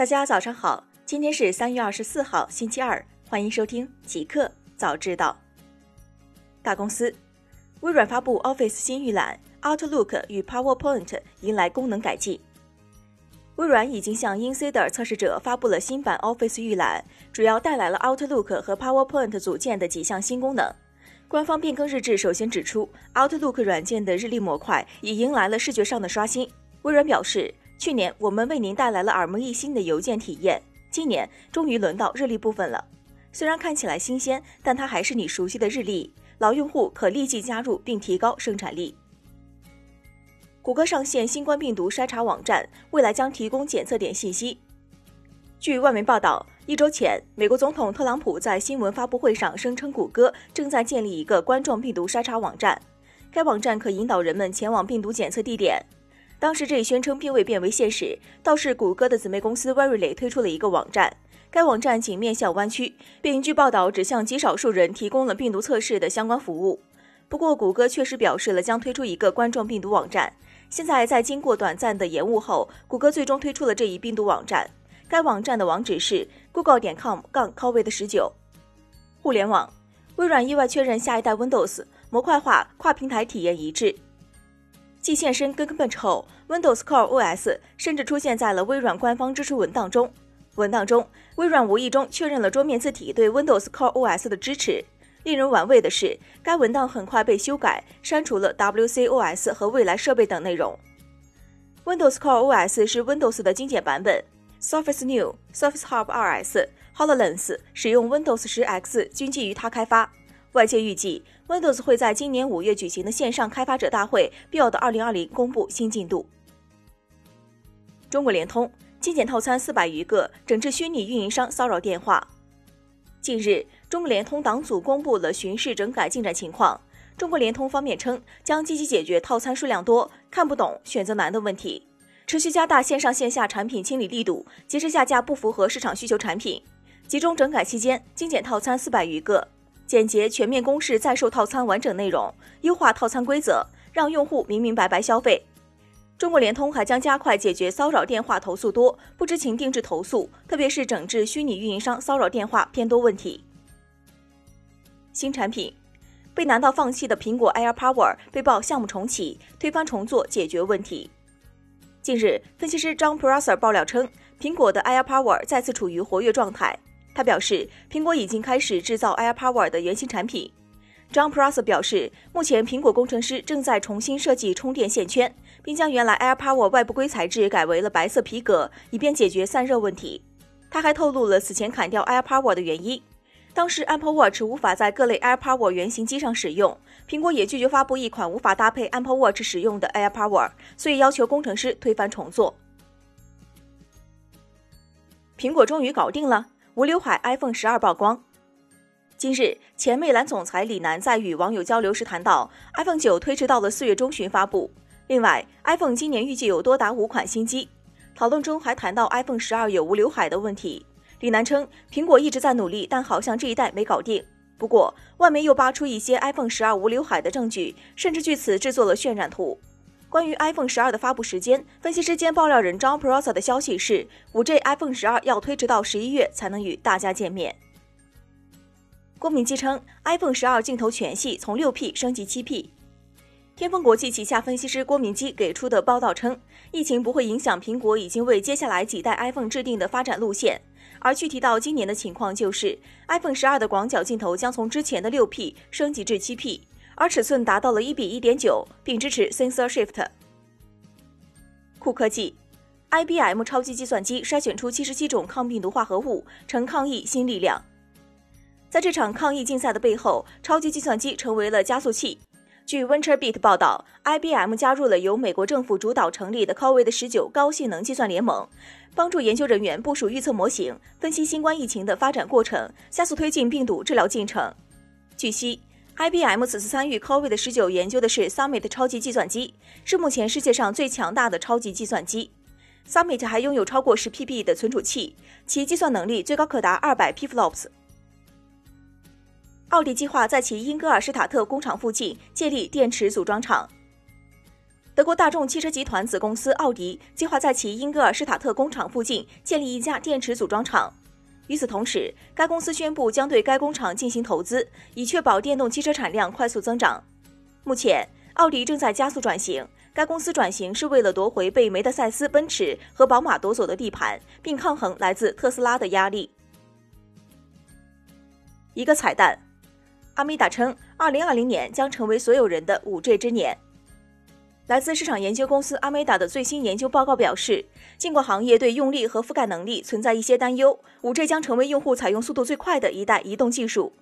大家早上好，今天是三月二十四号，星期二，欢迎收听极客早知道。大公司，微软发布 Office 新预览，Outlook 与 PowerPoint 迎来功能改进。微软已经向 Insider 测试者发布了新版 Office 预览，主要带来了 Outlook 和 PowerPoint 组件的几项新功能。官方变更日志首先指出，Outlook 软件的日历模块已迎来了视觉上的刷新。微软表示。去年我们为您带来了耳目一新的邮件体验，今年终于轮到日历部分了。虽然看起来新鲜，但它还是你熟悉的日历。老用户可立即加入并提高生产力。谷歌上线新冠病毒筛查网站，未来将提供检测点信息。据外媒报道，一周前，美国总统特朗普在新闻发布会上声称，谷歌正在建立一个冠状病毒筛查网站，该网站可引导人们前往病毒检测地点。当时这一宣称并未变为现实，倒是谷歌的姊妹公司 Verily 推出了一个网站。该网站仅面向湾区，并据报道只向极少数人提供了病毒测试的相关服务。不过，谷歌确实表示了将推出一个冠状病毒网站。现在，在经过短暂的延误后，谷歌最终推出了这一病毒网站。该网站的网址是 google 点 com 杠 covid 十九。互联网，微软意外确认下一代 Windows 模块化、跨平台体验一致。继现身 Geekbench 后，Windows Core OS 甚至出现在了微软官方支持文档中。文档中，微软无意中确认了桌面字体对 Windows Core OS 的支持。令人玩味的是，该文档很快被修改，删除了 WCOS 和未来设备等内容。Windows Core OS 是 Windows 的精简版本，Surface New、Surface Hub 2S、HoloLens 使用 Windows 10X 均基于它开发。外界预计，Windows 会在今年五月举行的线上开发者大会 Build 2020公布新进度。中国联通精简套餐四百余个，整治虚拟运营商骚扰电话。近日，中国联通党组公布了巡视整改进展情况。中国联通方面称，将积极解决套餐数量多、看不懂、选择难的问题，持续加大线上线下产品清理力度，及时下架不符合市场需求产品。集中整改期间，精简套餐四百余个。简洁全面公示在售套餐完整内容，优化套餐规则，让用户明明白白消费。中国联通还将加快解决骚扰电话投诉多、不知情定制投诉，特别是整治虚拟运营商骚扰电话偏多问题。新产品被难到放弃的苹果 AirPower 被曝项目重启，推翻重做解决问题。近日，分析师 John Prosser 爆料称，苹果的 AirPower 再次处于活跃状态。他表示，苹果已经开始制造 AirPower 的原型产品。John Prosser 表示，目前苹果工程师正在重新设计充电线圈，并将原来 AirPower 外部硅材质改为了白色皮革，以便解决散热问题。他还透露了此前砍掉 AirPower 的原因：当时 Apple Watch 无法在各类 AirPower 原型机上使用，苹果也拒绝发布一款无法搭配 Apple Watch 使用的 AirPower，所以要求工程师推翻重做。苹果终于搞定了。无刘海 iPhone 十二曝光。今日，前魅蓝总裁李楠在与网友交流时谈到，iPhone 九推迟到了四月中旬发布。另外，iPhone 今年预计有多达五款新机。讨论中还谈到 iPhone 十二有无刘海的问题。李楠称，苹果一直在努力，但好像这一代没搞定。不过，外媒又扒出一些 iPhone 十二无刘海的证据，甚至据此制作了渲染图。关于 iPhone 十二的发布时间，分析师兼爆料人 John Prosser 的消息是，5G iPhone 十二要推迟到十一月才能与大家见面。郭明基称，iPhone 十二镜头全系从 6P 升级 7P。天风国际旗下分析师郭明基给出的报道称，疫情不会影响苹果已经为接下来几代 iPhone 制定的发展路线，而具体到今年的情况就是 iPhone 十二的广角镜头将从之前的 6P 升级至 7P。而尺寸达到了一比一点九，并支持 Sensor Shift。酷科技，IBM 超级计算机筛选出七十七种抗病毒化合物，成抗疫新力量。在这场抗疫竞赛的背后，超级计算机成为了加速器。据 VentureBeat 报道，IBM 加入了由美国政府主导成立的 COVID 十九高性能计算联盟，帮助研究人员部署预测模型，分析新冠疫情的发展过程，加速推进病毒治疗进程。据悉。IBM 此次参与 COVID 十九研究的是 Summit 超级计算机，是目前世界上最强大的超级计算机。Summit 还拥有超过十 PB 的存储器，其计算能力最高可达二百 PFLOPS。奥迪计划在其英格尔施塔特工厂附近建立电池组装厂。德国大众汽车集团子公司奥迪计划在其英格尔施塔特工厂附近建立一家电池组装厂。与此同时，该公司宣布将对该工厂进行投资，以确保电动汽车产量快速增长。目前，奥迪正在加速转型。该公司转型是为了夺回被梅德赛斯、奔驰和宝马夺走的地盘，并抗衡来自特斯拉的压力。一个彩蛋，阿米达称，2020年将成为所有人的 5G 之年。来自市场研究公司阿美达的最新研究报告表示，尽管行业对用力和覆盖能力存在一些担忧，5G 将成为用户采用速度最快的一代移动技术。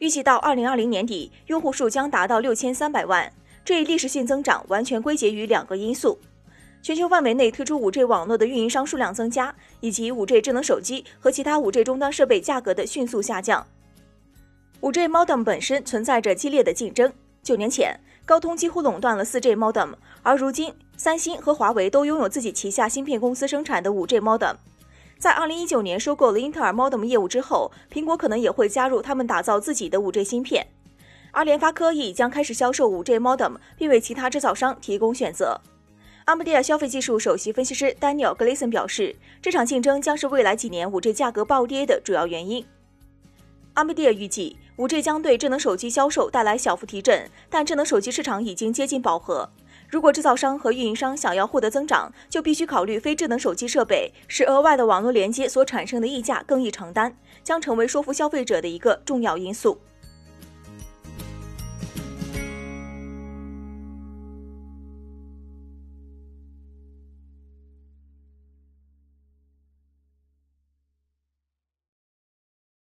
预计到2020年底，用户数将达到6300万。这一历史性增长完全归结于两个因素：全球范围内推出 5G 网络的运营商数量增加，以及 5G 智能手机和其他 5G 终端设备价格的迅速下降。5G modem 本身存在着激烈的竞争。九年前，高通几乎垄断了 4G modem，而如今，三星和华为都拥有自己旗下芯片公司生产的 5G modem。在2019年收购了英特尔 modem 业务之后，苹果可能也会加入他们打造自己的 5G 芯片。而联发科亦将开始销售 5G modem，并为其他制造商提供选择。阿姆迪亚消费技术首席分析师 Daniel Gleason 表示，这场竞争将是未来几年 5G 价格暴跌的主要原因。阿米蒂尔预计。五 G 将对智能手机销售带来小幅提振，但智能手机市场已经接近饱和。如果制造商和运营商想要获得增长，就必须考虑非智能手机设备，使额外的网络连接所产生的溢价更易承担，将成为说服消费者的一个重要因素。